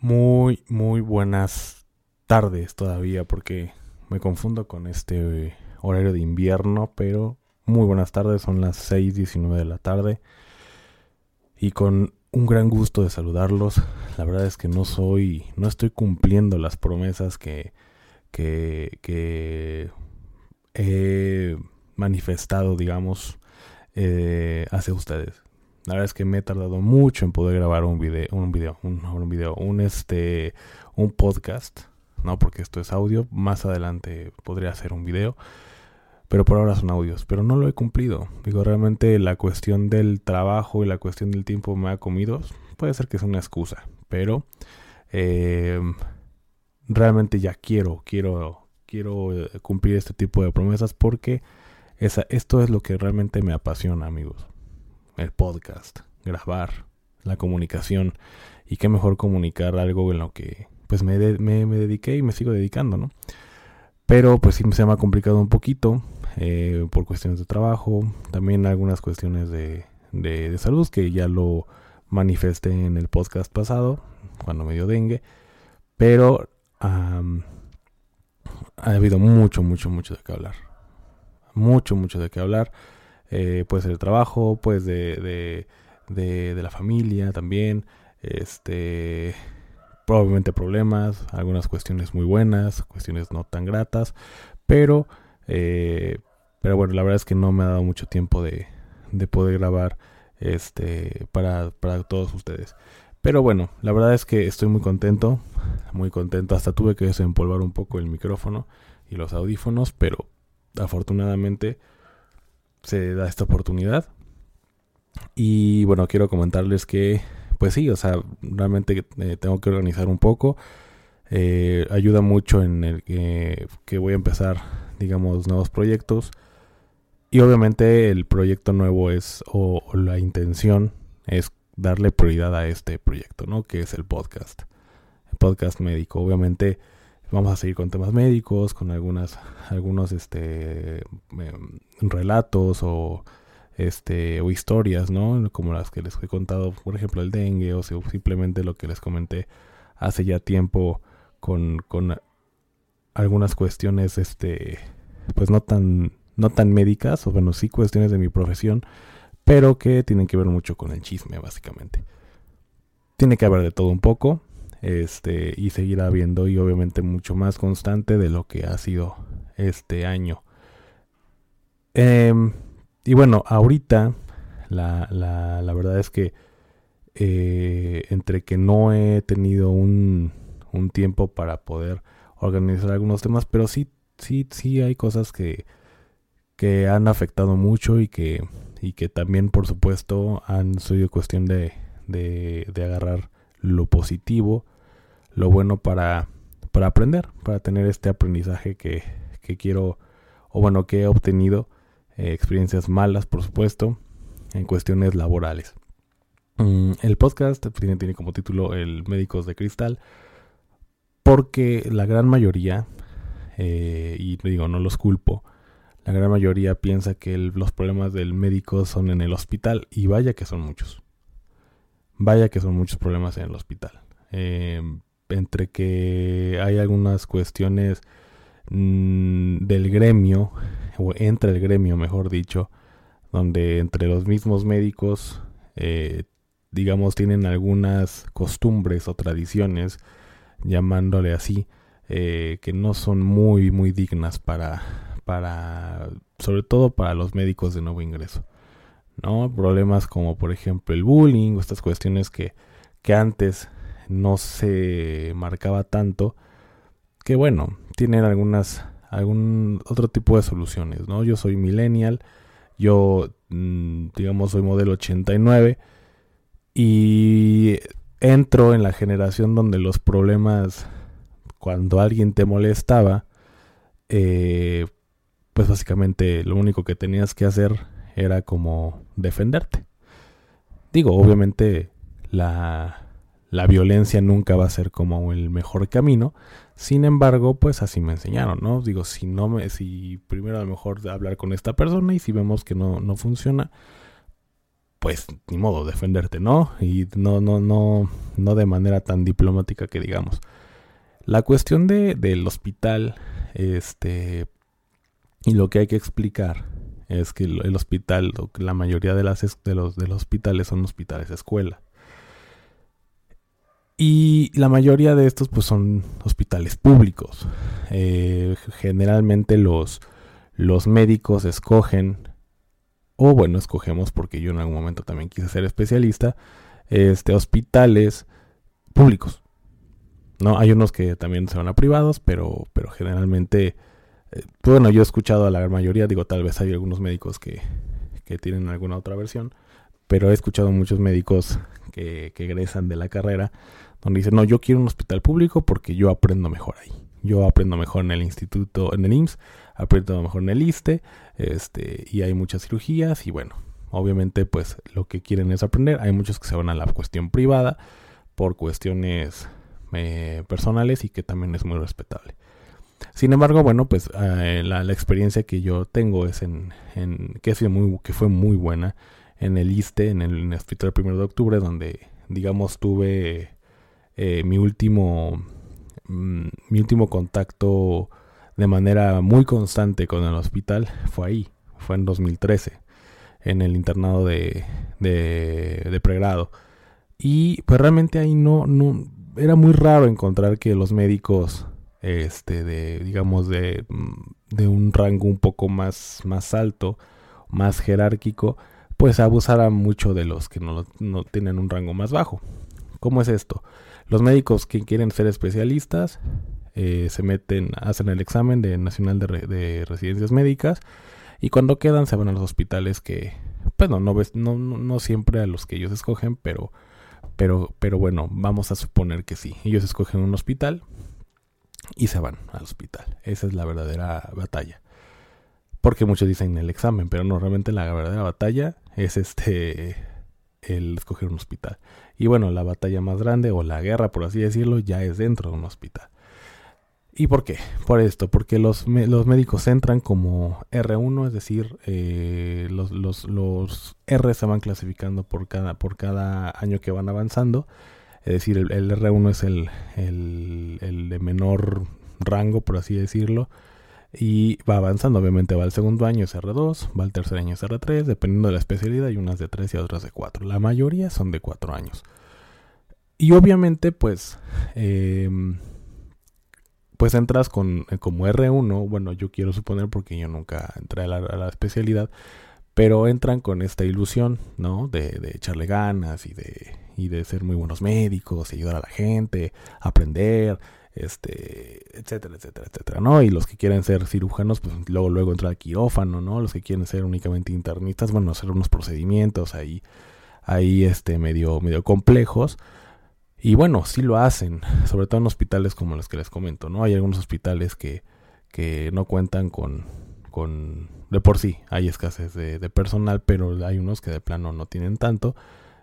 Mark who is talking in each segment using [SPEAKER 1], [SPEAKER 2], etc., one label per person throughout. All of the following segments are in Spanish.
[SPEAKER 1] Muy, muy buenas tardes todavía porque me confundo con este horario de invierno, pero muy buenas tardes, son las 6.19 de la tarde y con un gran gusto de saludarlos. La verdad es que no soy, no estoy cumpliendo las promesas que, que, que he manifestado, digamos, eh, hacia ustedes. La verdad es que me he tardado mucho en poder grabar un video, un video, un, video, un este, un podcast, ¿no? Porque esto es audio. Más adelante podría hacer un video. Pero por ahora son audios. Pero no lo he cumplido. Digo, realmente la cuestión del trabajo y la cuestión del tiempo me ha comido. Puede ser que es una excusa. Pero eh, realmente ya quiero, quiero, quiero eh, cumplir este tipo de promesas porque esa, esto es lo que realmente me apasiona, amigos el podcast, grabar, la comunicación. Y qué mejor comunicar algo en lo que pues me, me, dediqué y me sigo dedicando, ¿no? Pero pues sí se me ha complicado un poquito eh, por cuestiones de trabajo, también algunas cuestiones de, de, salud que ya lo manifesté en el podcast pasado, cuando me dio dengue. Pero ha habido mucho, mucho, mucho de qué hablar. Mucho, mucho de qué hablar. Eh, puede ser el trabajo, pues de, de, de, la familia también, este, probablemente problemas, algunas cuestiones muy buenas, cuestiones no tan gratas, pero, eh, pero bueno, la verdad es que no me ha dado mucho tiempo de, de poder grabar este, para, para todos ustedes. Pero bueno, la verdad es que estoy muy contento, muy contento. Hasta tuve que desempolvar un poco el micrófono y los audífonos, pero afortunadamente se da esta oportunidad. Y bueno, quiero comentarles que, pues sí, o sea, realmente eh, tengo que organizar un poco. Eh, ayuda mucho en el que voy a empezar, digamos, nuevos proyectos. Y obviamente el proyecto nuevo es, o, la intención es darle prioridad a este proyecto, ¿no? Que es el podcast. El podcast médico. Obviamente vamos a seguir con temas médicos, con algunas, algunos este, em, relatos o, este, o historias, ¿no? Como las que les he contado, por ejemplo, el dengue o simplemente lo que les comenté hace ya tiempo con, algunas cuestiones, este, pues no tan, no tan médicas, o bueno, sí cuestiones de mi profesión, pero que tienen que ver mucho con el chisme, básicamente. Tiene que haber de todo un poco este y seguirá habiendo y obviamente mucho más constante de lo que ha sido este año. Em, y bueno ahorita la, la, la verdad es que eh, entre que no he tenido un, un tiempo para poder organizar algunos temas pero sí sí sí hay cosas que que han afectado mucho y que y que también por supuesto han sido cuestión de, de, de agarrar lo positivo, lo bueno para, para aprender, para tener este aprendizaje que, que quiero, o bueno, que he obtenido, eh, experiencias malas, por supuesto, en cuestiones laborales. Mm, el podcast tiene, como título El Médicos de Cristal, porque la gran mayoría, eh, y digo, no los culpo, la gran mayoría piensa que los problemas del médico son en el hospital, y vaya que son muchos. Vaya que son muchos problemas en el hospital. Eh, entre que hay algunas cuestiones mm, del gremio, o entre el gremio, mejor dicho, donde entre los mismos médicos, eh, digamos, tienen algunas costumbres o tradiciones, llamándole así, eh, que no son muy, muy dignas para, para, sobre todo para los médicos de nuevo ingreso. ¿No? Problemas como por ejemplo el bullying o estas cuestiones que, que antes no se marcaba tanto, que bueno, tienen algunas, algún otro tipo de soluciones, ¿no? Yo soy millennial, yo, mm, digamos, soy modelo 89 y entro en la generación donde los problemas, cuando alguien te molestaba, eh, pues básicamente lo único que tenías que hacer era como defenderte. Digo, obviamente la, la violencia nunca va a ser como el mejor camino. Sin embargo, pues así me enseñaron, ¿no? Digo, si no me, si primero a lo mejor hablar con esta persona y si vemos que no, no funciona, pues ni modo, defenderte, ¿no? Y no, no, no, no de manera tan diplomática que digamos. La cuestión de, del hospital, este, y lo que hay que explicar es que el, hospital, la mayoría de, las, de, los, de los hospitales son hospitales escuela. Y la mayoría de estos pues son hospitales públicos. Eh, generalmente los, los médicos escogen o bueno, escogemos porque yo en algún momento también quise ser especialista, este, hospitales públicos. No, hay unos que también se van a privados, pero, pero generalmente, eh, bueno, yo he escuchado a la mayoría, digo, tal vez hay algunos médicos que, que tienen alguna otra versión, pero he escuchado muchos médicos que, que egresan de la carrera donde dicen, no, yo quiero un hospital público porque yo aprendo mejor ahí. Yo aprendo mejor en el instituto, en el IMSS, aprieto mejor en el ISTE, este, y hay muchas cirugías, y bueno, obviamente pues lo que quieren es aprender. Hay muchos que se van a la cuestión privada por cuestiones eh, personales y que también es muy respetable. Sin embargo, bueno, pues eh, la, experiencia que yo tengo es en, que, muy, que fue muy buena en el ISTE, en el, hospital primero de octubre, donde digamos tuve eh, mi último mm, mi último contacto de manera muy constante con el hospital fue ahí, fue en 2013, en el internado de, de, pregrado. Y pues realmente ahí no, no, era muy raro encontrar que los médicos, este, de, digamos, de, de un rango un poco más, más alto, más jerárquico, pues abusaran mucho de los que no, no tienen un rango más bajo. ¿Cómo es esto? Los médicos que quieren ser especialistas eh, se meten, hacen el examen de Nacional de, Residencias Médicas y cuando quedan se van a los hospitales que, pues no, no, siempre a los que ellos escogen, pero, pero, pero bueno, vamos a suponer que sí. Ellos escogen un hospital y se van al hospital. Esa es la verdadera batalla. Porque muchos dicen el examen, pero no, realmente la verdadera batalla es este el escoger un hospital. Y bueno, la batalla más grande o la guerra, por así decirlo, ya es dentro de un hospital. ¿Y por qué? Por esto, porque los, los médicos entran como R1, es decir, eh, los, los, los, R se van clasificando por cada, por cada año que van avanzando. Es decir, el, R1 es el, el, el, de menor rango, por así decirlo. Y va avanzando, obviamente va al segundo año es R2, va al tercer año es R3, dependiendo de la especialidad, hay unas de 3 y otras de 4. La mayoría son de 4 años. Y obviamente, pues... Eh, pues entras con eh, como R1, bueno, yo quiero suponer porque yo nunca entré a la, especialidad, pero entran con esta ilusión, ¿no? De, de, echarle ganas y de, y de ser muy buenos médicos, ayudar a la gente, aprender, este, etcétera, etcétera, etcétera, ¿no? Y los que quieren ser cirujanos, pues luego, luego entra al quirófano, ¿no? Los que quieren ser únicamente internistas, bueno, hacer unos procedimientos ahí, ahí, este, medio, medio complejos y bueno, sí lo hacen, sobre todo en hospitales como los que les comento, ¿no? Hay algunos hospitales que, que no cuentan con, de por sí, hay escasez de, personal, pero hay unos que de plano no tienen tanto.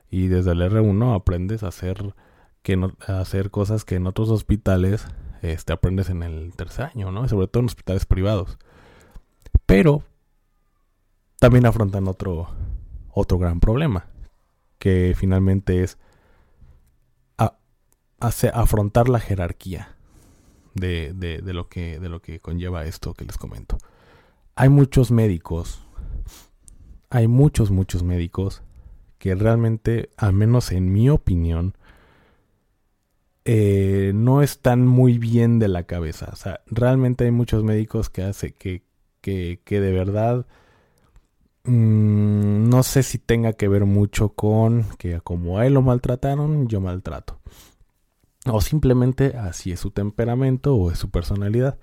[SPEAKER 1] Y desde el R1 aprendes a hacer, que no, a hacer cosas que en otros hospitales este, aprendes en el tercer año, ¿no? sobre todo en hospitales privados. Pero también afrontan otro, otro gran problema, que finalmente es afrontar la jerarquía de, de, lo que, de lo que conlleva esto que les comento. Hay muchos médicos, hay muchos, muchos médicos que realmente, al menos en mi opinión, eh, no están muy bien de la cabeza. O sea, realmente hay muchos médicos que hace que, que, que de verdad mm, no sé si tenga que ver mucho con que como a él lo maltrataron, yo maltrato. O simplemente así es su temperamento o es su personalidad.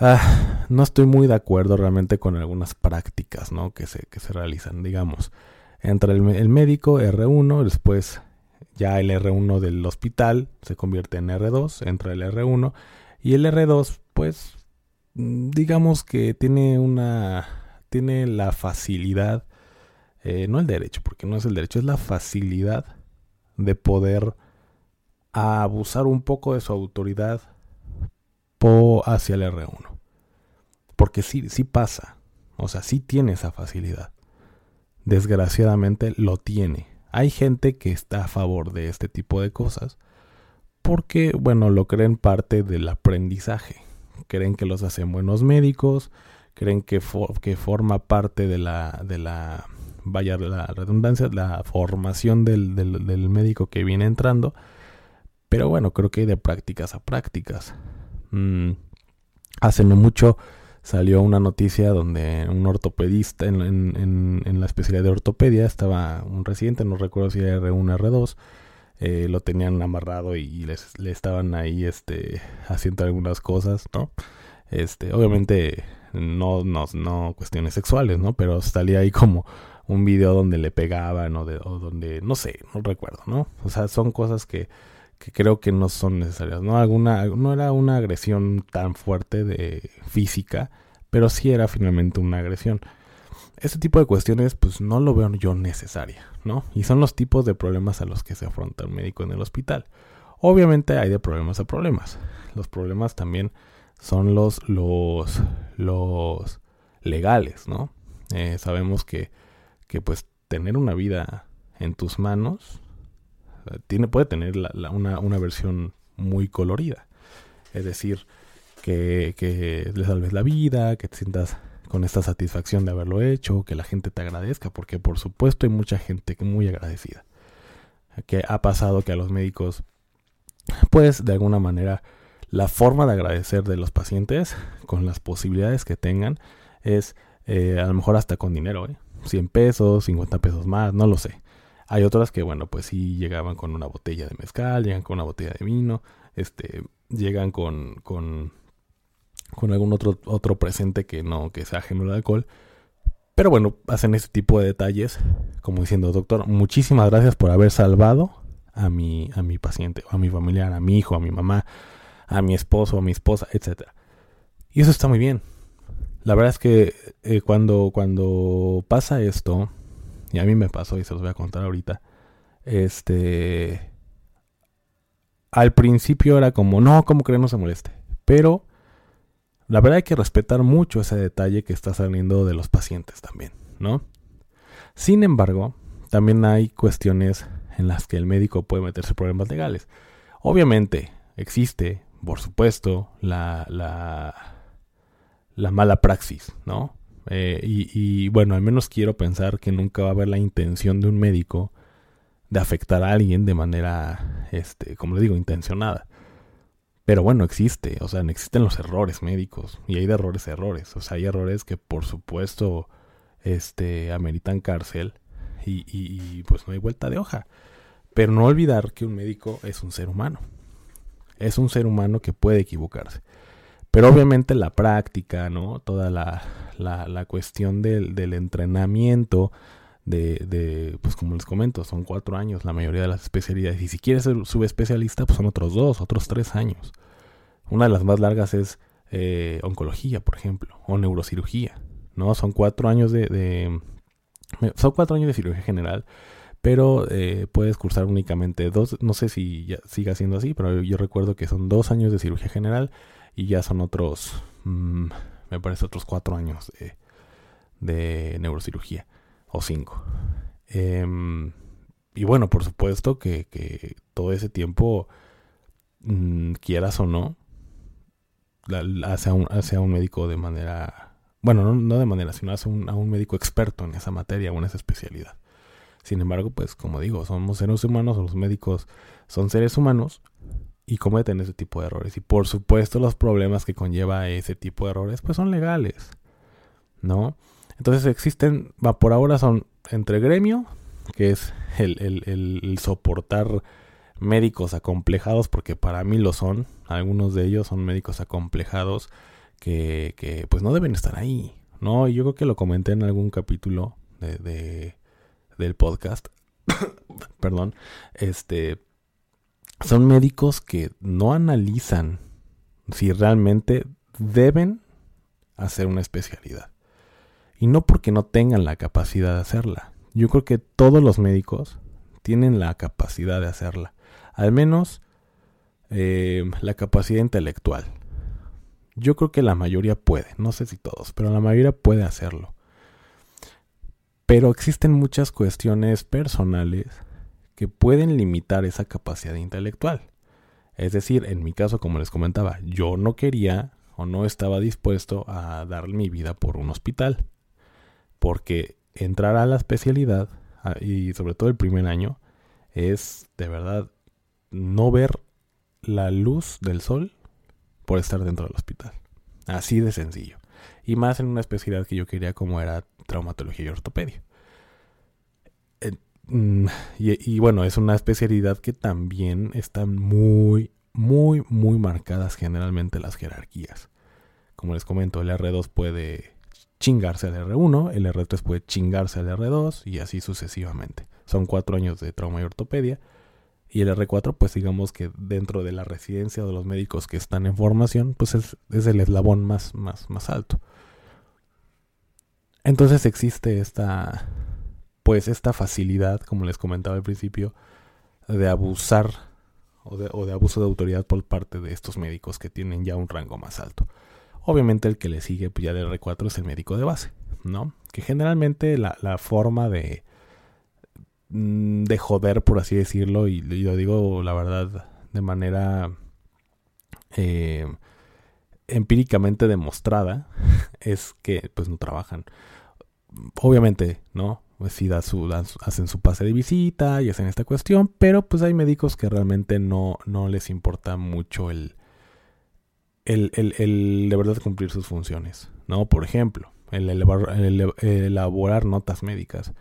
[SPEAKER 1] Ah, no estoy muy de acuerdo realmente con algunas prácticas ¿no? que, se, que se realizan. Digamos, entra el, médico R1, después ya el R1 del hospital se convierte en R2, entra el R1 y el R2 pues mm, digamos que tiene una tiene la facilidad eh, no el derecho porque no es el derecho es la facilidad de poder abusar un poco de su autoridad hacia el R1 porque sí sí pasa o sea sí tiene esa facilidad desgraciadamente lo tiene hay gente que está a favor de este tipo de cosas porque, bueno, lo creen parte del aprendizaje. Creen que los hacen buenos médicos, creen que, que forma parte de la, de la, vaya la redundancia, la formación del, del, médico que viene entrando. Pero bueno, creo que hay de prácticas a prácticas. Mm, hace no mucho salió una noticia donde un ortopedista en, en, la especialidad de ortopedia estaba un residente, no recuerdo si era R1 R2, eh, lo tenían amarrado y les, le estaban ahí este, haciendo algunas cosas, ¿no? Este, obviamente no, no, no cuestiones sexuales, ¿no? Pero salía ahí como un video donde le pegaban o, de, o donde, no sé, no recuerdo, ¿no? O sea, son cosas que que creo que no son necesarias. No, Alguna, no era una agresión tan fuerte de física, pero sí era finalmente una agresión. Este tipo de cuestiones, pues no lo veo yo necesaria, ¿no? Y son los tipos de problemas a los que se afronta el médico en el hospital. Obviamente hay de problemas a problemas. Los problemas también son los, los, los legales, ¿no? Eh, sabemos que, que pues tener una vida en tus manos tiene, puede tener una, versión muy colorida. Es decir, que, que le salves la vida, que te sientas con esta satisfacción de haberlo hecho, que la gente te agradezca, porque por supuesto hay mucha gente muy agradecida. Que ha pasado que a los médicos, pues de alguna manera, la forma de agradecer de los pacientes, con las posibilidades que tengan, es eh, a lo mejor hasta con dinero, ¿eh? 100 pesos, 50 pesos más, no lo sé. Hay otras que, bueno, pues sí llegaban con una botella de mezcal, llegan con una botella de vino, este, llegan con, con, con algún otro, otro presente que no, que sea ajeno al alcohol. Pero bueno, hacen ese tipo de detalles, como diciendo, doctor, muchísimas gracias por haber salvado a mi, a mi paciente, a mi familiar, a mi hijo, a mi mamá, a mi esposo, a mi esposa, etc. Y eso está muy bien. La verdad es que eh, cuando, cuando pasa esto, y a mí me pasó y se los voy a contar ahorita. Este. Al principio era como, no, como que no se moleste. Pero la verdad hay que respetar mucho ese detalle que está saliendo de los pacientes también, ¿no? Sin embargo, también hay cuestiones en las que el médico puede meterse problemas legales. Obviamente, existe, por supuesto, la, la mala praxis, ¿no? Eh, y, bueno, al menos quiero pensar que nunca va a haber la intención de un médico de afectar a alguien de manera, este, como le digo, intencionada. Pero bueno, existe, o sea, existen los errores médicos y hay de errores a errores. O sea, hay errores que por supuesto, este, ameritan cárcel y, y pues no hay vuelta de hoja. Pero no olvidar que un médico es un ser humano. Es un ser humano que puede equivocarse. Pero obviamente la práctica, ¿no? Toda la, la, cuestión del, del entrenamiento, de, de, pues como les comento, son cuatro años la mayoría de las especialidades. Y si quieres ser subespecialista, pues son otros dos, otros tres años. Una de las más largas es eh, oncología, por ejemplo, o neurocirugía, ¿no? Son cuatro años de, de son cuatro años de cirugía general, pero eh, puedes cursar únicamente dos, no sé si ya siga siendo así, pero yo recuerdo que son dos años de cirugía general y ya son otros, mm, me parece otros cuatro años de, neurocirugía, o cinco. Em, y bueno, por supuesto que, todo ese tiempo, mm, quieras o no, hace a, un, hace un médico de manera, bueno, no, de manera, sino hace a un médico experto en esa materia o en esa especialidad. Sin embargo, pues como digo, somos seres humanos, los médicos son seres humanos y cometen ese tipo de errores. Y por supuesto los problemas que conlleva ese tipo de errores pues son legales, ¿no? Entonces existen, por ahora son entre gremio, que es el, el, soportar médicos acomplejados, porque para mí lo son, algunos de ellos son médicos acomplejados que, que pues no deben estar ahí, ¿no? Y yo creo que lo comenté en algún capítulo de, del podcast, perdón, este, son médicos que no analizan si realmente deben hacer una especialidad. Y no porque no tengan la capacidad de hacerla. Yo creo que todos los médicos tienen la capacidad de hacerla. Al menos eh, la capacidad intelectual. Yo creo que la mayoría puede, no sé si todos, pero la mayoría puede hacerlo. Pero existen muchas cuestiones personales que pueden limitar esa capacidad intelectual. Es decir, en mi caso, como les comentaba, yo no quería o no estaba dispuesto a dar mi vida por un hospital. Porque entrar a la especialidad, y sobre todo el primer año, es de verdad no ver la luz del sol por estar dentro del hospital. Así de sencillo. Y más en una especialidad que yo quería como era traumatología y ortopedia. Mm, y, bueno, es una especialidad que también están muy, muy, muy marcadas generalmente las jerarquías. Como les comento, el R2 puede chingarse al R1, el R3 puede chingarse al R2 y así sucesivamente. Son cuatro años de trauma y ortopedia. Y el R4, pues digamos que dentro de la residencia de los médicos que están en formación, pues es, es el eslabón más, más, más alto. Entonces existe esta, pues esta facilidad, como les comentaba al principio, de abusar o de, abuso de autoridad por parte de estos médicos que tienen ya un rango más alto. Obviamente el que le sigue pues ya del R4 es el médico de base, ¿no? Que generalmente la, la forma de, Mm, de joder, por así decirlo, y, lo digo la verdad de manera eh, empíricamente demostrada, es que pues no trabajan. Obviamente, ¿no? Pues sí su, hacen su pase de visita y hacen esta cuestión, pero pues hay médicos que realmente no, no les importa mucho el, el, el, el de verdad cumplir sus funciones, ¿no? Por ejemplo, el, el elaborar notas médicas.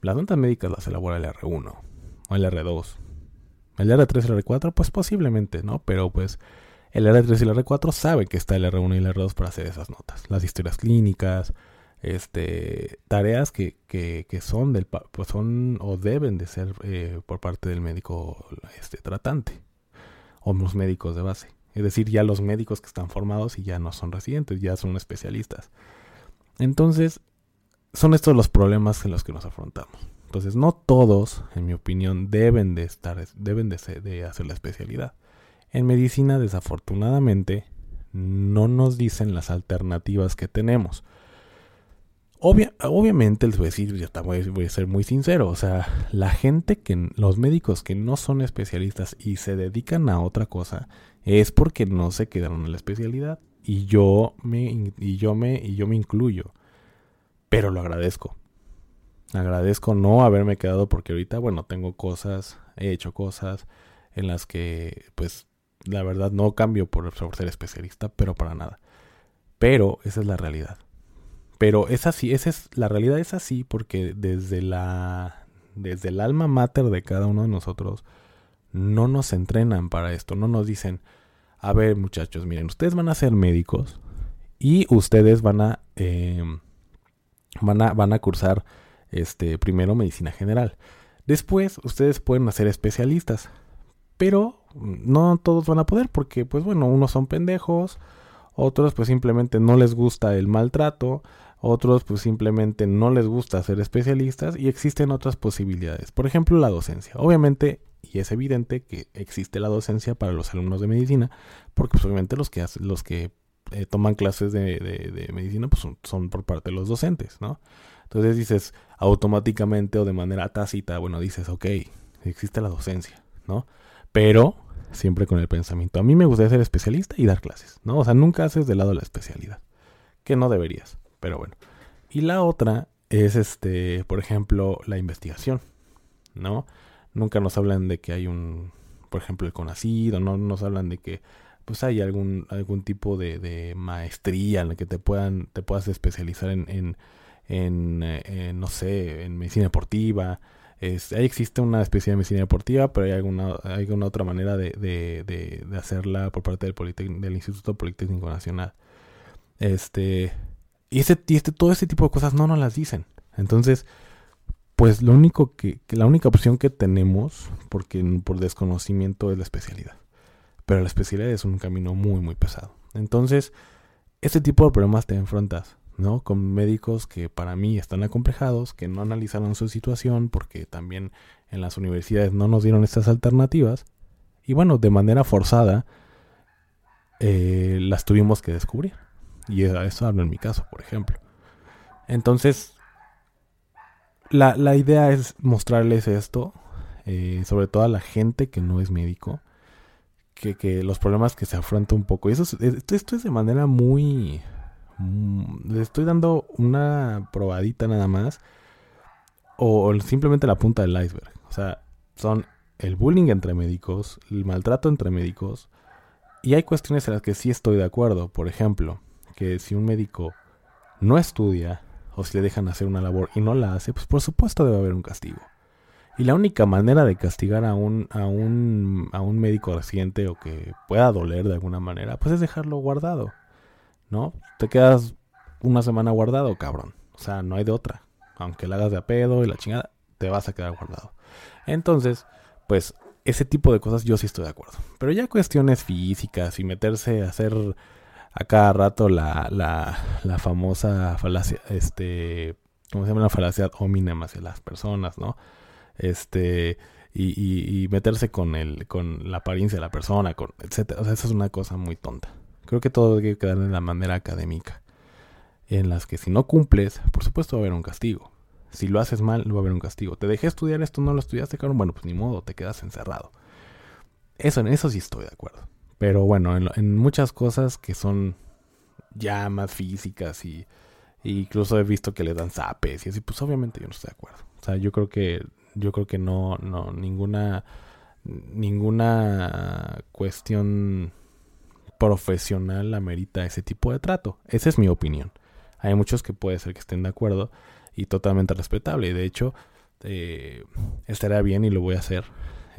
[SPEAKER 1] Las notas médicas las elabora el R1 o el R2. El R3 y el R4, pues posiblemente, ¿no? Pero pues el R3 y el R4 saben que está el R1 y el R2 para hacer esas notas. Las historias clínicas, este, tareas que, que, son del pues son o deben de ser eh, por parte del médico este, tratante o los médicos de base. Es decir, ya los médicos que están formados y ya no son residentes, ya son especialistas. Entonces, son estos los problemas en los que nos afrontamos. Entonces, no todos, en mi opinión, deben de estar, deben de, de hacer la especialidad. En medicina, desafortunadamente, no nos dicen las alternativas que tenemos. Obviamente, les voy decir, ya voy, a ser muy sincero, o sea, la gente que, los médicos que no son especialistas y se dedican a otra cosa, es porque no se quedaron en la especialidad. Y yo me, y yo me, y yo me incluyo pero lo agradezco. Agradezco no haberme quedado porque ahorita, bueno, tengo cosas, he hecho cosas en las que, pues, la verdad no cambio por, ser especialista, pero para nada. Pero esa es la realidad. Pero es así, esa es, la realidad es así porque desde la, desde el alma mater de cada uno de nosotros, no nos entrenan para esto, no nos dicen, a ver muchachos, miren, ustedes van a ser médicos y ustedes van a... Eh, van a, van a cursar este, primero medicina general. Después ustedes pueden hacer especialistas, pero no todos van a poder porque, pues bueno, unos son pendejos, otros pues simplemente no les gusta el maltrato, otros pues simplemente no les gusta ser especialistas y existen otras posibilidades. Por ejemplo, la docencia. Obviamente, y es evidente que existe la docencia para los alumnos de medicina, porque pues, obviamente los que, los que eh, toman clases de, medicina pues son, por parte de los docentes, ¿no? Entonces dices automáticamente o de manera tácita, bueno, dices, ok, existe la docencia, ¿no? Pero siempre con el pensamiento, a mí me gustaría ser especialista y dar clases, ¿no? O sea, nunca haces de lado la especialidad, que no deberías, pero bueno. Y la otra es, este, por ejemplo, la investigación, ¿no? Nunca nos hablan de que hay un, por ejemplo, el CONACID, no nos hablan de que pues hay algún, algún tipo de, maestría en la que te puedan, te puedas especializar en, en, eh, no sé, en medicina deportiva. Es, ahí existe una especie de medicina deportiva, pero hay alguna, hay alguna otra manera de, de, de, hacerla por parte del, del Instituto Politécnico Nacional. Este, y, este, este, todo ese tipo de cosas no nos las dicen. Entonces, pues lo único que, la única opción que tenemos, porque por desconocimiento, es la especialidad. Pero la especialidad es un camino muy, muy pesado. Entonces, este tipo de problemas te enfrentas, ¿no? Con médicos que para mí están acomplejados, que no analizaron su situación, porque también en las universidades no nos dieron estas alternativas. Y bueno, de manera forzada, eh, las tuvimos que descubrir. Y eso hablo en mi caso, por ejemplo. Entonces, la, la idea es mostrarles esto, eh, sobre todo a la gente que no es médico, que, que los problemas que se afronta un poco. Y eso esto, esto es de manera muy... Mm, le estoy dando una probadita nada más. O simplemente la punta del iceberg. O sea, son el bullying entre médicos, el maltrato entre médicos. Y hay cuestiones en las que sí estoy de acuerdo. Por ejemplo, que si un médico no estudia o si le dejan hacer una labor y no la hace, pues por supuesto debe haber un castigo. Y la única manera de castigar a un, a un, a un médico reciente o que pueda doler de alguna manera, pues es dejarlo guardado. ¿No? Te quedas una semana guardado, cabrón. O sea, no hay de otra. Aunque la hagas de a pedo y la chingada, te vas a quedar guardado. Entonces, pues ese tipo de cosas yo sí estoy de acuerdo. Pero ya cuestiones físicas y meterse a hacer a cada rato la, la, la famosa falacia, este, ¿cómo se llama? La falacia hominem hacia las personas, ¿no? Este, y, y, meterse con el, con la apariencia de la persona, con, etcétera. O sea, eso es una cosa muy tonta. Creo que todo debe quedar de la manera académica. En las que si no cumples, por supuesto va a haber un castigo. Si lo haces mal, va a haber un castigo. Te dejé estudiar esto, no lo estudiaste, cabrón. Bueno, pues ni modo, te quedas encerrado. Eso, en eso sí estoy de acuerdo. Pero bueno, en, muchas cosas que son ya más físicas y, incluso he visto que le dan zapes y así, pues obviamente yo no estoy de acuerdo. O sea, yo creo que yo creo que no no ninguna ninguna cuestión profesional amerita ese tipo de trato. Esa es mi opinión. Hay muchos que puede ser que estén de acuerdo y totalmente respetable. De hecho, eh, bien y lo voy a hacer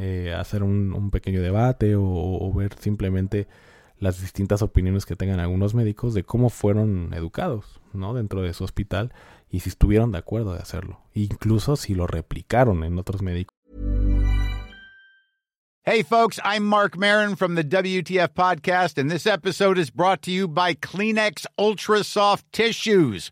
[SPEAKER 1] eh, hacer un, pequeño debate o, ver simplemente las distintas opiniones que tengan algunos médicos de cómo fueron educados, ¿no? Dentro de su hospital y si estuvieron de acuerdo de hacerlo, incluso si lo replicaron en otros médicos.
[SPEAKER 2] Hey folks, I'm Mark Marin from the WTF podcast and this episode is brought to you by Kleenex Ultra Soft Tissues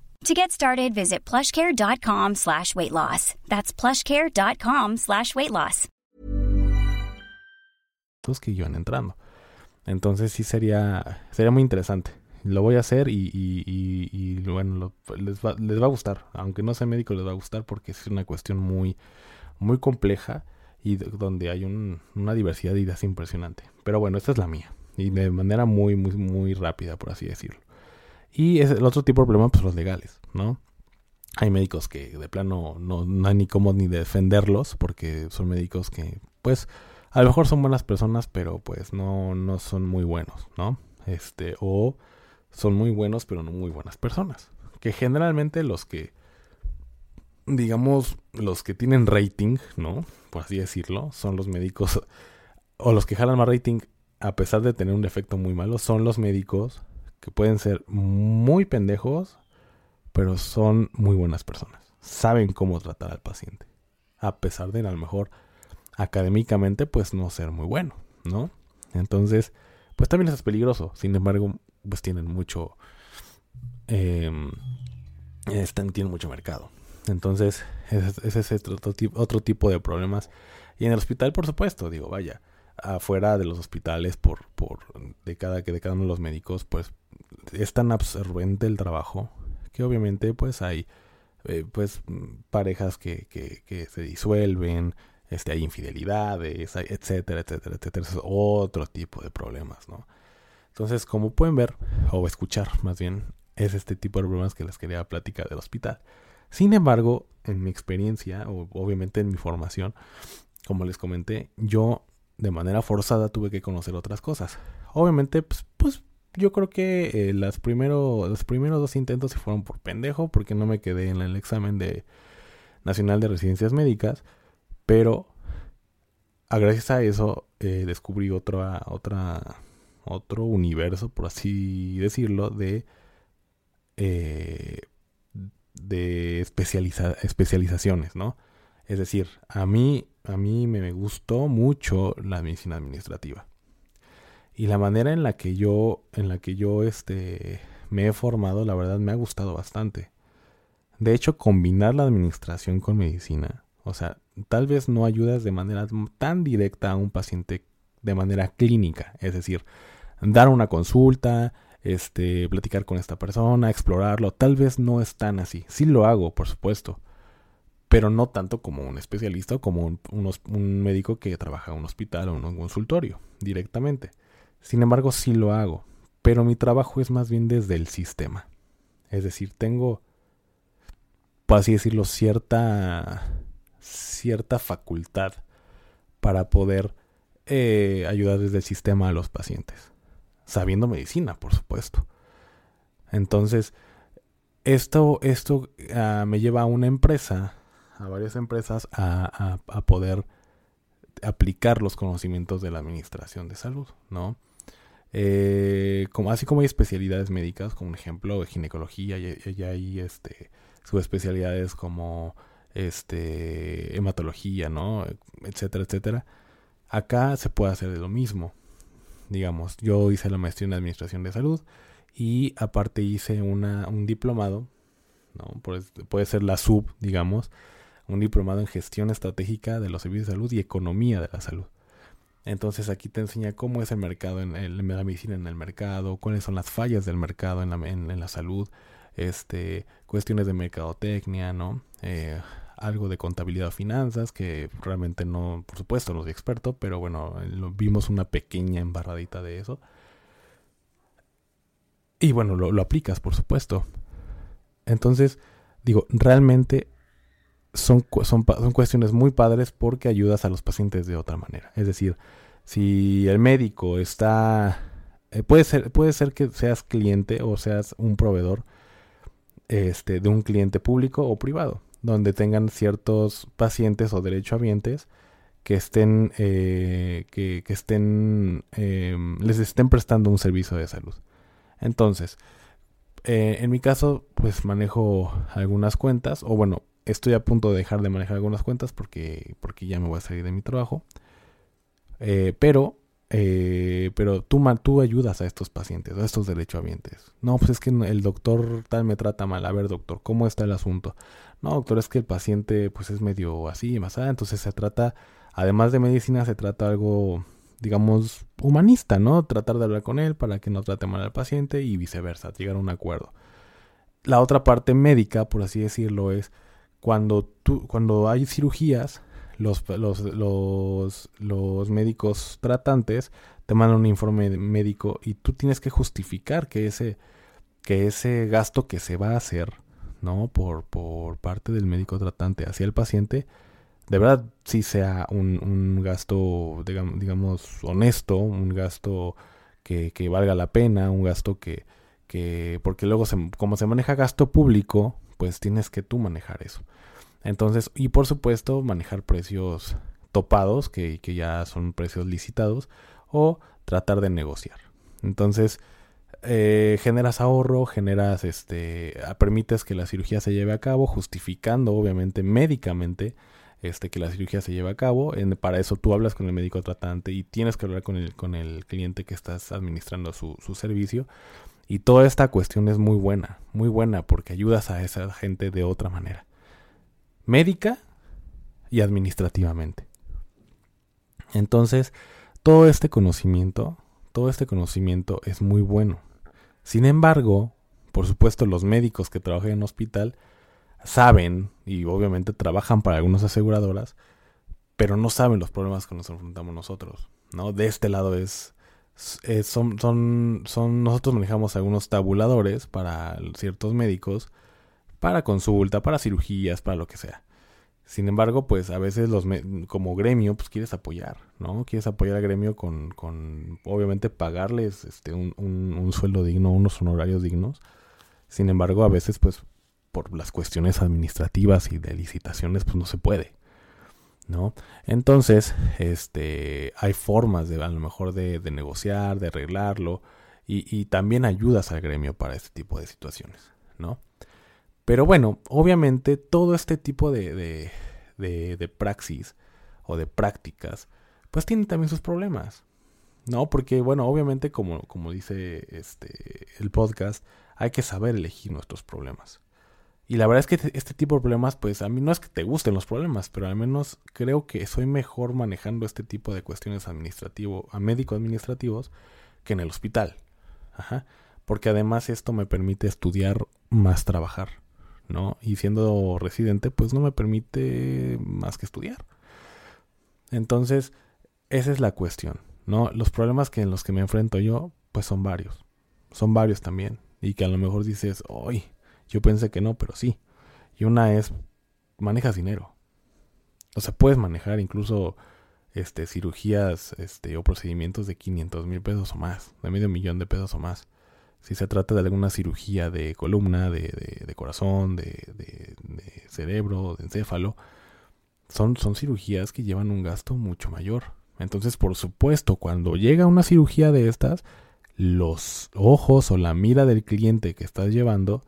[SPEAKER 3] To get started, visit plushcare.com slash weight loss. That's plushcare.com slash weight loss.
[SPEAKER 1] que iban entrando. Entonces sí sería, sería muy interesante. Lo voy a hacer y, y, y, bueno, les, va, les va a gustar. Aunque no sea médico, les va a gustar porque es una cuestión muy, muy compleja y donde hay un, una diversidad de ideas impresionante. Pero bueno, esta es la mía. Y de manera muy, muy, muy rápida, por así decirlo. Y es el otro tipo de problema, pues los legales, ¿no? Hay médicos que de plano no, hay ni cómo ni defenderlos porque son médicos que, pues, a lo mejor son buenas personas, pero pues no, no son muy buenos, ¿no? Este, o son muy buenos, pero no muy buenas personas. Que generalmente los que, digamos, los que tienen rating, ¿no? Por así decirlo, son los médicos, o los que jalan más rating, a pesar de tener un defecto muy malo, son los médicos que pueden ser muy pendejos, pero son muy buenas personas. Saben cómo tratar al paciente. A pesar de a lo mejor académicamente pues no ser muy bueno, ¿no? Entonces, pues también eso es peligroso. Sin embargo, pues tienen mucho... Eh, están, tienen mucho mercado. Entonces, ese, es otro, otro tipo de problemas. Y en el hospital, por supuesto, digo, vaya, afuera de los hospitales por, por de cada de cada uno de los médicos, pues es tan absorbente el trabajo que obviamente pues hay eh, pues parejas que, que, se disuelven, este, hay infidelidades, etcétera, etcétera, etcétera. Es otro tipo de problemas, ¿no? Entonces, como pueden ver, o escuchar más bien, es este tipo de problemas que les quería platicar del hospital. Sin embargo, en mi experiencia, o obviamente en mi formación, como les comenté, yo de manera forzada tuve que conocer otras cosas. Obviamente, pues, pues yo creo que eh, las primero, los primeros dos intentos se fueron por pendejo, porque no me quedé en el examen de Nacional de Residencias Médicas, pero a gracias a eso eh, descubrí otra, otra, otro universo, por así decirlo, de, eh, de especializaciones, ¿no? Es decir, a mí, a mí me gustó mucho la medicina administrativa. Y la manera en la que yo, en la que yo este, me he formado, la verdad me ha gustado bastante. De hecho, combinar la administración con medicina, o sea, tal vez no ayudas de manera tan directa a un paciente de manera clínica, es decir, dar una consulta, este, platicar con esta persona, explorarlo, tal vez no es tan así. Sí lo hago, por supuesto, pero no tanto como un especialista o como un, un médico que trabaja en un hospital o en un consultorio directamente. Sin embargo, sí lo hago, pero mi trabajo es más bien desde el sistema. Es decir, tengo, por así decirlo, cierta, cierta facultad para poder eh, ayudar desde el sistema a los pacientes. Sabiendo medicina, por supuesto. Entonces, esto, esto ah, me lleva a una empresa, a varias empresas, a, a, poder aplicar los conocimientos de la administración de salud, ¿no? Eh, como, así como hay especialidades médicas, como un ejemplo ginecología, y, hay este, subespecialidades como este, hematología, ¿no? Etcétera, etcétera. Acá se puede hacer de lo mismo. Digamos, yo hice la maestría en Administración de Salud y aparte hice una, un diplomado, ¿no? puede ser la sub, digamos, un diplomado en Gestión Estratégica de los Servicios de Salud y Economía de la Salud. Entonces aquí te enseña cómo es el mercado, en, el, la medicina en el mercado, cuáles son las fallas del mercado en la, en, la salud, este, cuestiones de mercadotecnia, ¿no? Eh, algo de contabilidad o finanzas, que realmente no, por supuesto, no soy experto, pero bueno, vimos una pequeña embarradita de eso. Y bueno, lo aplicas, por supuesto. Entonces, digo, realmente son, son, son, cuestiones muy padres porque ayudas a los pacientes de otra manera. Es decir, si el médico está... Eh, puede, ser, puede ser que seas cliente o seas un proveedor este, de un cliente público o privado donde tengan ciertos pacientes o derechohabientes que estén, eh, que, estén, em, les estén prestando un servicio de salud. Entonces, eh, en mi caso, pues manejo algunas cuentas, o bueno, estoy a punto de dejar de manejar algunas cuentas porque, porque ya me voy a salir de mi trabajo. Eh, pero eh, pero tú, tú ayudas a estos pacientes, a estos derechohabientes. No, pues es que el doctor tal me trata mal. A ver, doctor, ¿cómo está el asunto? No, doctor, es que el paciente pues es medio así, más allá. Entonces se trata, además de medicina, se trata algo, digamos, humanista, ¿no? Tratar de hablar con él para que no trate mal al paciente y viceversa, llegar a un acuerdo. La otra parte médica, por así decirlo, es cuando, tú, cuando hay cirugías, los, los, los, médicos tratantes te mandan un informe médico y tú tienes que justificar que ese, que ese gasto que se va a hacer, ¿no? Por, por parte del médico tratante hacia el paciente, de verdad sí sea un, un gasto, digamos, honesto, un gasto que, que, valga la pena, un gasto que, que porque luego se, como se maneja gasto público, pues tienes que tú manejar eso. Entonces, y por supuesto, manejar precios topados, que, que ya son precios licitados, o tratar de negociar. Entonces, eh, generas ahorro, generas, este, permites que la cirugía se lleve a cabo, justificando, obviamente, médicamente, este, que la cirugía se lleve a cabo. En, para eso tú hablas con el médico tratante y tienes que hablar con el, con el cliente que estás administrando su, su servicio. Y toda esta cuestión es muy buena, muy buena porque ayudas a esa gente de otra manera médica y administrativamente. Entonces, todo este conocimiento, todo este conocimiento es muy bueno. Sin embargo, por supuesto, los médicos que trabajan en hospital saben y obviamente trabajan para algunas aseguradoras, pero no saben los problemas que nos enfrentamos nosotros, ¿no? De este lado es, son, nosotros manejamos algunos tabuladores para ciertos médicos, para consulta, para cirugías, para lo que sea. Sin embargo, pues a veces los como gremio, pues quieres apoyar, ¿no? Quieres apoyar al gremio con, con obviamente pagarles este, un, un, sueldo digno, unos honorarios dignos. Sin embargo, a veces, pues, por las cuestiones administrativas y de licitaciones, pues no se puede. ¿No? Entonces, este, hay formas de, a lo mejor, de, negociar, de arreglarlo, y, también ayudas al gremio para este tipo de situaciones, ¿no? Pero bueno, obviamente todo este tipo de, de, de, praxis o de prácticas, pues tiene también sus problemas. No, porque bueno, obviamente como, como dice este el podcast, hay que saber elegir nuestros problemas. Y la verdad es que este tipo de problemas, pues a mí no es que te gusten los problemas, pero al menos creo que soy mejor manejando este tipo de cuestiones administrativo, a médico administrativos que en el hospital. Ajá. Porque además esto me permite estudiar más trabajar. ¿No? Y siendo residente, pues no me permite más que estudiar. Entonces, esa es la cuestión, ¿no? Los problemas que en los que me enfrento yo, pues son varios. Son varios también. Y que a lo mejor dices, hoy, yo pensé que no, pero sí. Y una es, manejas dinero. O sea, puedes manejar incluso este, cirugías este, o procedimientos de 500 mil pesos o más, de medio millón de pesos o más si se trata de alguna cirugía de columna, de, corazón, de, de, cerebro, de encéfalo, son, cirugías que llevan un gasto mucho mayor. Entonces, por supuesto, cuando llega una cirugía de estas, los ojos o la mira del cliente que estás llevando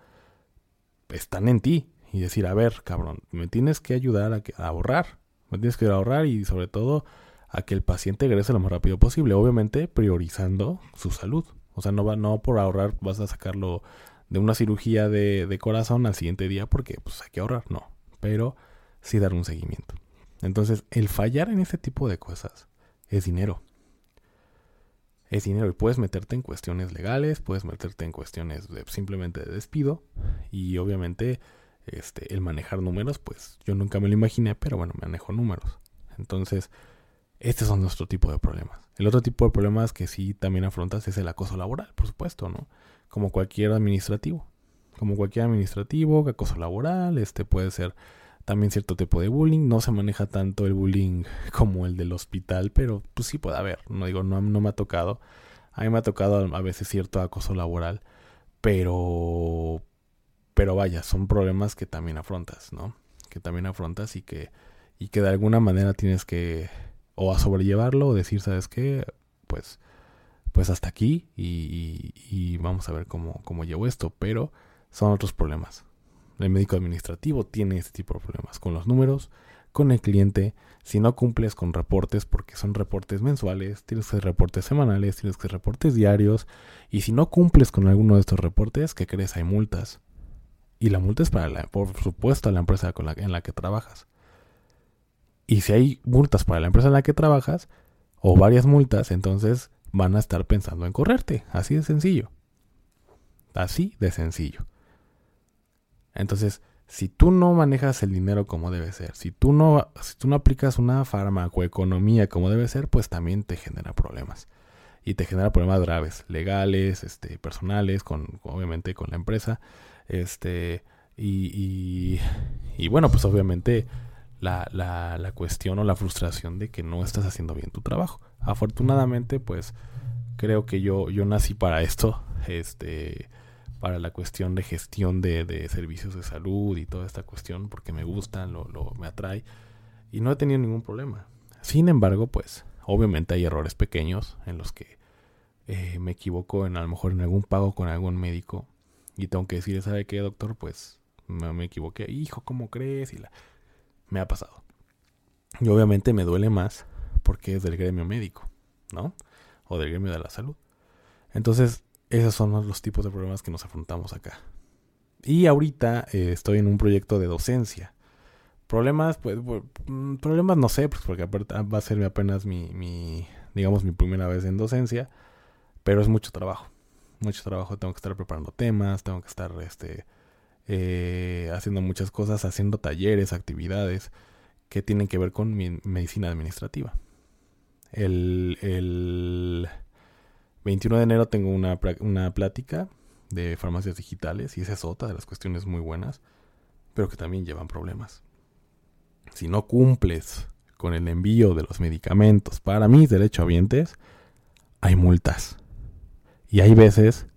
[SPEAKER 1] están en ti. Y decir, a ver, cabrón, me tienes que ayudar a, a ahorrar. Me tienes que ahorrar y sobre todo a que el paciente regrese lo más rápido posible. Obviamente priorizando su salud. O sea, no, va, no por ahorrar vas a sacarlo de una cirugía de, de corazón al siguiente día porque pues hay que ahorrar, no. Pero sí dar un seguimiento. Entonces, el fallar en ese tipo de cosas es dinero. Es dinero y puedes meterte en cuestiones legales, puedes meterte en cuestiones de, simplemente de despido y obviamente este, el manejar números, pues yo nunca me lo imaginé, pero bueno, manejo números. Entonces, estos son nuestro tipo de problemas. El otro tipo de problemas que sí también afrontas es el acoso laboral, por supuesto, ¿no? Como cualquier administrativo. Como cualquier administrativo, acoso laboral, este puede ser también cierto tipo de bullying. No se maneja tanto el bullying como el del hospital, pero pues sí puede haber. No digo, no, no me ha tocado. A mí me ha tocado a veces cierto acoso laboral, pero pero vaya, son problemas que también afrontas, ¿no? Que también afrontas y que y que de alguna manera tienes que o a sobrellevarlo o decir, ¿sabes qué? Pues, pues hasta aquí y, vamos a ver cómo, cómo llevo esto, pero son otros problemas. El médico administrativo tiene este tipo de problemas con los números, con el cliente, si no cumples con reportes, porque son reportes mensuales, tienes que hacer reportes semanales, tienes que hacer reportes diarios, y si no cumples con alguno de estos reportes, ¿qué crees? Hay multas. Y la multa es para, la, por supuesto, la empresa con la, en la que trabajas. Y si hay multas para la empresa en la que trabajas, o varias multas, entonces van a estar pensando en correrte. Así de sencillo. Así de sencillo. Entonces, si tú no manejas el dinero como debe ser, si tú no, si tú no aplicas una farmacoeconomía como debe ser, pues también te genera problemas. Y te genera problemas graves, legales, este, personales, con, obviamente con la empresa. Este, y, y, y bueno, pues obviamente la, la, la cuestión o la frustración de que no estás haciendo bien tu trabajo. Afortunadamente, pues creo que yo, yo nací para esto, este, para la cuestión de gestión de, de servicios de salud y toda esta cuestión, porque me gusta, lo, lo, me atrae, y no he tenido ningún problema. Sin embargo, pues, obviamente hay errores pequeños en los que eh, me equivoco en a lo mejor en algún pago con algún médico, y tengo que decir, ¿sabe qué, doctor? Pues me, me equivoqué, hijo, ¿cómo crees? Y la me ha pasado. Y obviamente me duele más porque es del gremio médico, ¿no? O del gremio de la salud. Entonces, esos son los tipos de problemas que nos afrontamos acá. Y ahorita eh, estoy en un proyecto de docencia. Problemas, pues, mm, problemas no sé, pues porque va a ser apenas mi, mi digamos, mi primera vez en docencia, pero es mucho trabajo. Mucho trabajo, tengo que estar preparando temas, tengo que estar este, eh, haciendo muchas cosas, haciendo talleres, actividades que tienen que ver con mi medicina administrativa. El, el 21 de enero tengo una, una plática de farmacias digitales y esa es otra de las cuestiones muy buenas, pero que también llevan problemas. Si no cumples con el envío de los medicamentos para mis derechohabientes, hay multas. Y hay veces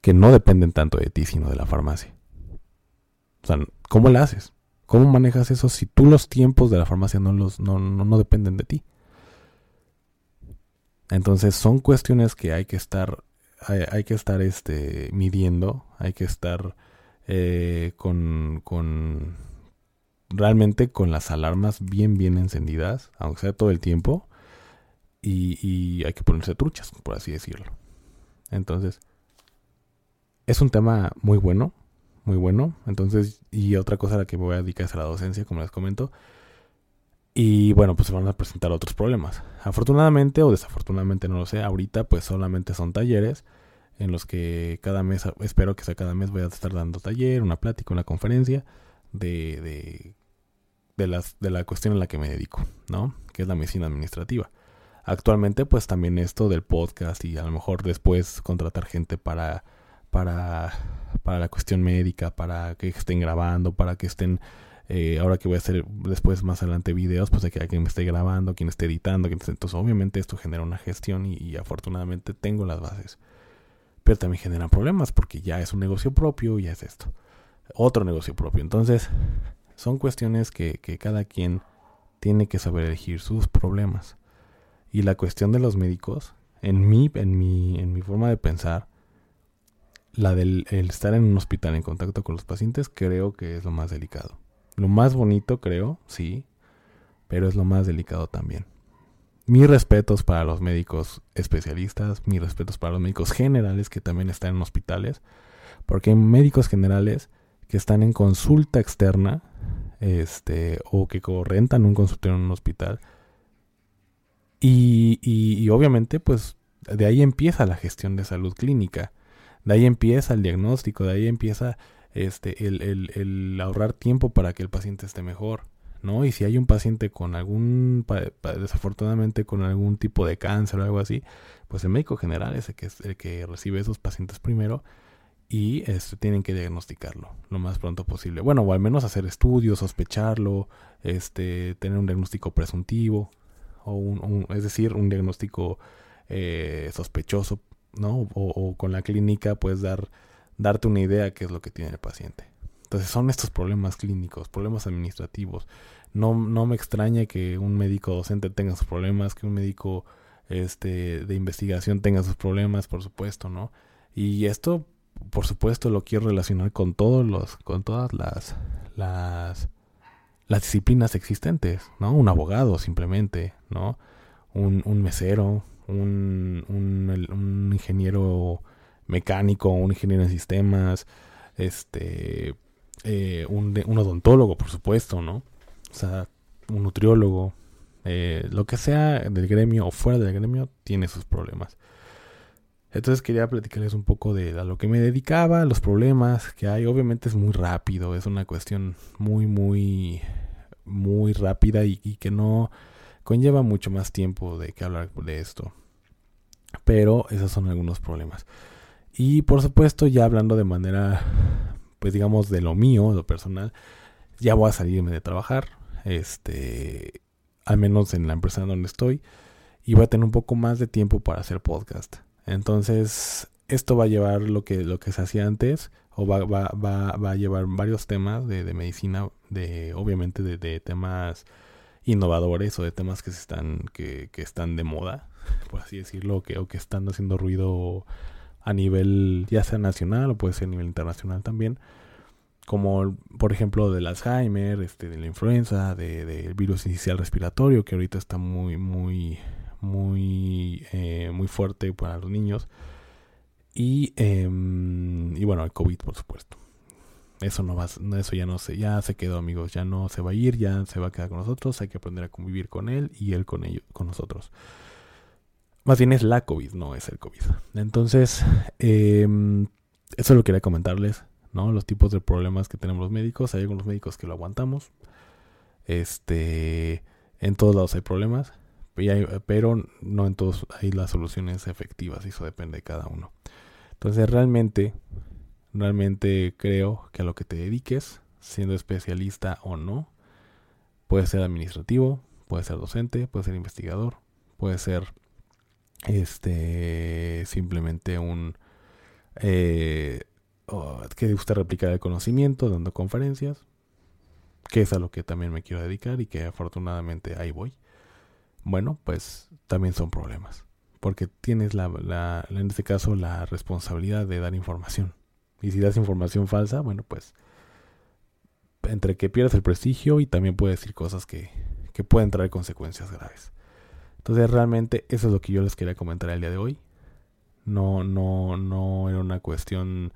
[SPEAKER 1] que no dependen tanto de ti, sino de la farmacia. O sea, ¿cómo la haces? ¿Cómo manejas eso si tú los tiempos de la farmacia no, los, no, no, dependen de ti? Entonces son cuestiones que hay que estar, hay, que estar este, midiendo, hay que estar eh, con, con, realmente con las alarmas bien, bien encendidas, aunque sea todo el tiempo, y hay que ponerse truchas, por así decirlo. Entonces, es un tema muy bueno, muy bueno. Entonces, y otra cosa a la que me voy a dedicar es a la docencia, como les comento. Y bueno, pues se van a presentar otros problemas. Afortunadamente o desafortunadamente, no lo sé, ahorita pues solamente son talleres en los que cada mes, espero que sea cada mes voy a estar dando taller, una plática, una conferencia de, de, de, las, de la cuestión a la que me dedico, ¿no? Que es la medicina administrativa. Actualmente pues también esto del podcast y a lo mejor después contratar gente para para, para la cuestión médica, para que estén grabando, para que estén, eh, ahora que voy a hacer después más adelante videos, pues hay que quien me esté grabando, quien esté editando, quien entonces obviamente esto genera una gestión y, afortunadamente tengo las bases. Pero también genera problemas porque ya es un negocio propio ya es esto. Otro negocio propio. Entonces, son cuestiones que, que cada quien tiene que saber elegir sus problemas. Y la cuestión de los médicos, en mi, en mi, en mi forma de pensar, la del estar en un hospital en contacto con los pacientes creo que es lo más delicado. Lo más bonito creo, sí, pero es lo más delicado también. Mis respetos para los médicos especialistas, mis respetos para los médicos generales que también están en hospitales, porque hay médicos generales que están en consulta externa, este, o que rentan un consultorio en un hospital. Y, y obviamente, pues, de ahí empieza la gestión de salud clínica de ahí empieza el diagnóstico, de ahí empieza este, el, el, ahorrar tiempo para que el paciente esté mejor. ¿no? Y si hay un paciente con algún, desafortunadamente con algún tipo de cáncer o algo así, pues el médico general es el que, el que recibe esos pacientes primero y este, tienen que diagnosticarlo lo más pronto posible. Bueno, o al menos hacer estudios, sospecharlo, este, tener un diagnóstico presuntivo, o un, es decir, un diagnóstico eh, sospechoso ¿no? O, con la clínica puedes dar, darte una idea de qué es lo que tiene el paciente. Entonces son estos problemas clínicos, problemas administrativos. No, no me extraña que un médico docente tenga sus problemas, que un médico este, de investigación tenga sus problemas, por supuesto, ¿no? Y esto, por supuesto, lo quiero relacionar con todos los, con todas las, las, las disciplinas existentes, ¿no? Un abogado simplemente, ¿no? Un, un mesero, un, un, ingeniero mecánico, un ingeniero en sistemas, este, eh, un, un, odontólogo, por supuesto, ¿no? O sea, un nutriólogo, eh, lo que sea del gremio o fuera del gremio, tiene sus problemas. Entonces quería platicarles un poco de a lo que me dedicaba, los problemas que hay. Obviamente es muy rápido, es una cuestión muy, muy, muy rápida y que no, conlleva mucho más tiempo de que hablar de esto. Pero esos son algunos problemas. Y por supuesto, ya hablando de manera, pues digamos, de lo mío, lo personal, ya voy a salirme de trabajar. Este, al menos en la empresa donde estoy. Y voy a tener un poco más de tiempo para hacer podcast. Entonces, esto va a llevar lo que, lo que se hacía antes. O va, va, va, va a llevar varios temas de, medicina. De, obviamente, de, de temas innovadores o de temas que se están que, que están de moda por así decirlo que o que están haciendo ruido a nivel ya sea nacional o puede ser a nivel internacional también como por ejemplo del Alzheimer este de la influenza del de, virus inicial respiratorio que ahorita está muy muy muy eh, muy fuerte para los niños. Y, eh, y bueno el COVID por supuesto eso no va, eso ya no se, ya se quedó, amigos, ya no se va a ir, ya se va a quedar con nosotros, hay que aprender a convivir con él y él con ellos, con nosotros. Más bien es la COVID, no es el COVID. Entonces, em, eso lo quería comentarles, ¿no? Los tipos de problemas que tenemos los médicos. Hay algunos médicos que lo aguantamos. Este, en todos lados hay problemas, pero no en todos hay las soluciones efectivas. Eso depende de cada uno. Entonces, realmente, realmente creo que a lo que te dediques, siendo especialista o no, puede ser administrativo, puede ser docente, puede ser investigador, puede ser este simplemente un eh, que le gusta replicar el conocimiento dando conferencias que es a lo que también me quiero dedicar y que afortunadamente ahí voy. Bueno pues también son problemas porque tienes la, la en este caso la responsabilidad de dar información y si das información falsa bueno pues entre que pierdes el prestigio y también puedes decir cosas que, que pueden traer consecuencias graves entonces realmente eso es lo que yo les quería comentar el día de hoy. No, no, no era una cuestión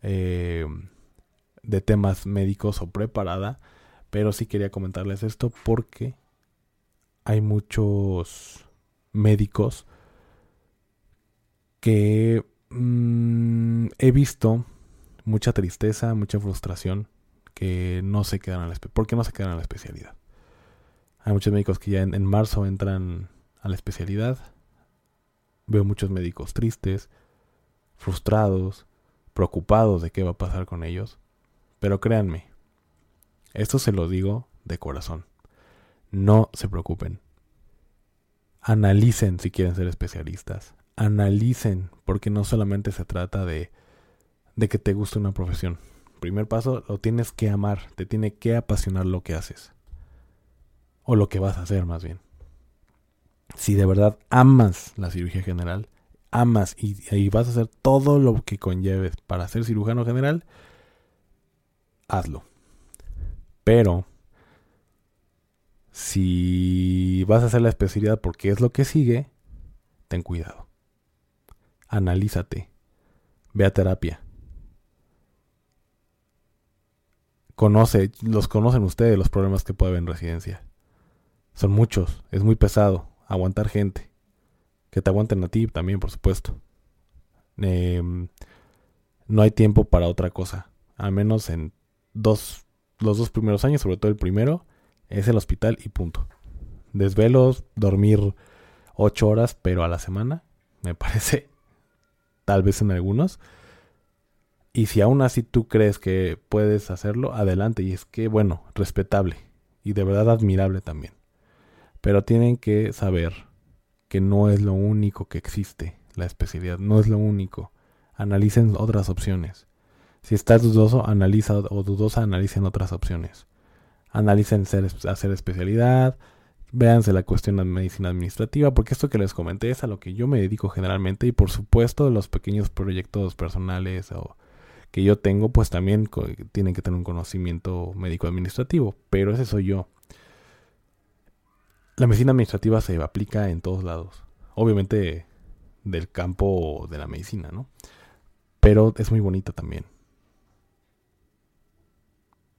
[SPEAKER 1] eh, de temas médicos o preparada, pero sí quería comentarles esto porque hay muchos médicos que mm, he visto mucha tristeza, mucha frustración que no se quedan a la porque no se quedan a la especialidad. Hay muchos médicos que ya en marzo entran a la especialidad. Veo muchos médicos tristes, frustrados, preocupados de qué va a pasar con ellos. Pero créanme, esto se lo digo de corazón. No se preocupen. Analicen si quieren ser especialistas. Analicen, porque no solamente se trata de, de que te guste una profesión. Primer paso, lo tienes que amar, te tiene que apasionar lo que haces. O lo que vas a hacer más bien si de verdad amas la cirugía general, amas y, vas a hacer todo lo que conlleves para ser cirujano general, hazlo. Pero si vas a hacer la especialidad porque es lo que sigue, ten cuidado. Analízate. Ve a terapia. Conoce, los conocen ustedes los problemas que puede haber en residencia. Son muchos, es muy pesado aguantar gente. Que te aguanten a ti también, por supuesto. Em, no hay tiempo para otra cosa. Al menos en dos, los dos primeros años, sobre todo el primero, es el hospital y punto. Desvelos, dormir ocho horas, pero a la semana, me parece. Tal vez en algunos. Y si aún así tú crees que puedes hacerlo, adelante. Y es que, bueno, respetable. Y de verdad admirable también. Pero tienen que saber que no es lo único que existe, la especialidad, no es lo único. Analicen otras opciones. Si estás dudoso, analiza o dudosa, analicen otras opciones. Analicen hacer especialidad, véanse la cuestión de medicina administrativa, porque esto que les comenté es a lo que yo me dedico generalmente y por supuesto los pequeños proyectos personales o que yo tengo, pues también tienen que tener un conocimiento médico administrativo, pero ese soy yo. La medicina administrativa se aplica en todos lados. Obviamente del campo de la medicina, ¿no? Pero es muy bonita también.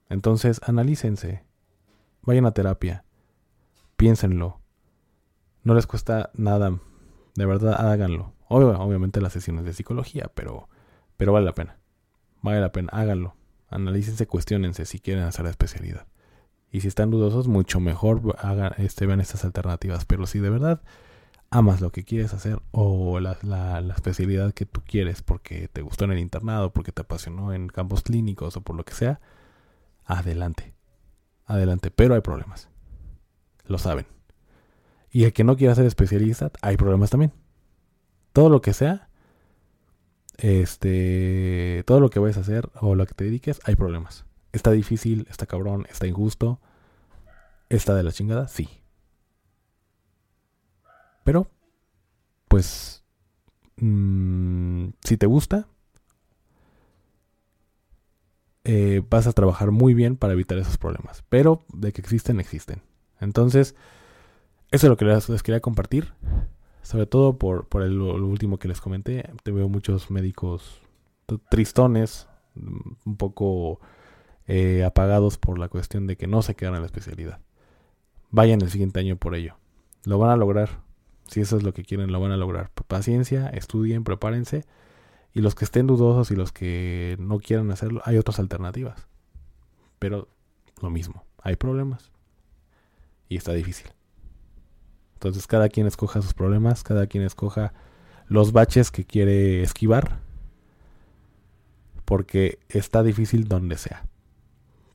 [SPEAKER 1] Entonces, analícense. Vayan a terapia. Piénsenlo. No les cuesta nada. De verdad, háganlo. obviamente las sesiones de psicología, pero, pero vale la pena. Vale la pena, háganlo. Analícense, cuestionense si quieren hacer la especialidad. Y si están dudosos, mucho mejor hagan, este, vean estas alternativas. Pero si de verdad amas lo que quieres hacer o la, la, especialidad que tú quieres porque te gustó en el internado, porque te apasionó en campos clínicos o por lo que sea, adelante. Adelante. Pero hay problemas. Lo saben. Y el que no quiera ser especialista, hay problemas también. Todo lo que sea, este, todo lo que vayas a hacer o lo que te dediques, hay problemas. ¿Está difícil? ¿Está cabrón? ¿Está injusto? ¿Está de la chingada? Sí. Pero, pues, mm, si te gusta, eh, vas a trabajar muy bien para evitar esos problemas. Pero de que existen, existen. Entonces, eso es lo que les, quería compartir. Sobre todo por, por el, lo último que les comenté. Te veo muchos médicos tristones, un poco eh, apagados por la cuestión de que no se quedan en la especialidad. Vayan el siguiente año por ello. Lo van a lograr. Si eso es lo que quieren, lo van a lograr. Paciencia, estudien, prepárense. Y los que estén dudosos y los que no quieran hacerlo, hay otras alternativas. Pero lo mismo, hay problemas. Y está difícil. Entonces cada quien escoja sus problemas, cada quien escoja los baches que quiere esquivar. Porque está difícil donde sea.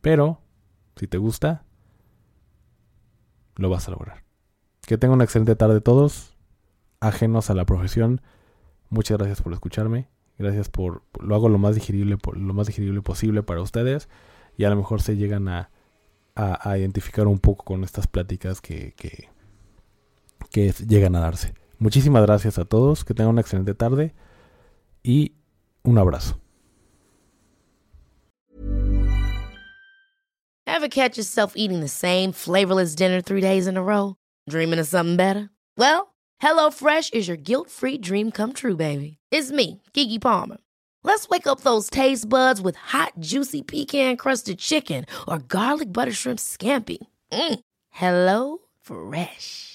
[SPEAKER 1] Pero, si te gusta, lo vas a lograr. Que tengan una excelente tarde todos, ajenos a la profesión. Muchas gracias por escucharme. Gracias por lo hago lo más digerible lo más digerible posible para ustedes y a lo mejor se llegan a, a, identificar un poco con estas pláticas que, que llegan a darse. Muchísimas gracias a todos, que tengan una excelente tarde y un abrazo.
[SPEAKER 4] Ever catch yourself eating the same flavorless dinner three days in a row? Dreaming of something better? Well, HelloFresh is your guilt-free dream come true, baby. It's me, Kiki Palmer. Let's wake up those taste buds with hot, juicy pecan-crusted chicken or garlic butter shrimp scampi. Mm. Hello Fresh.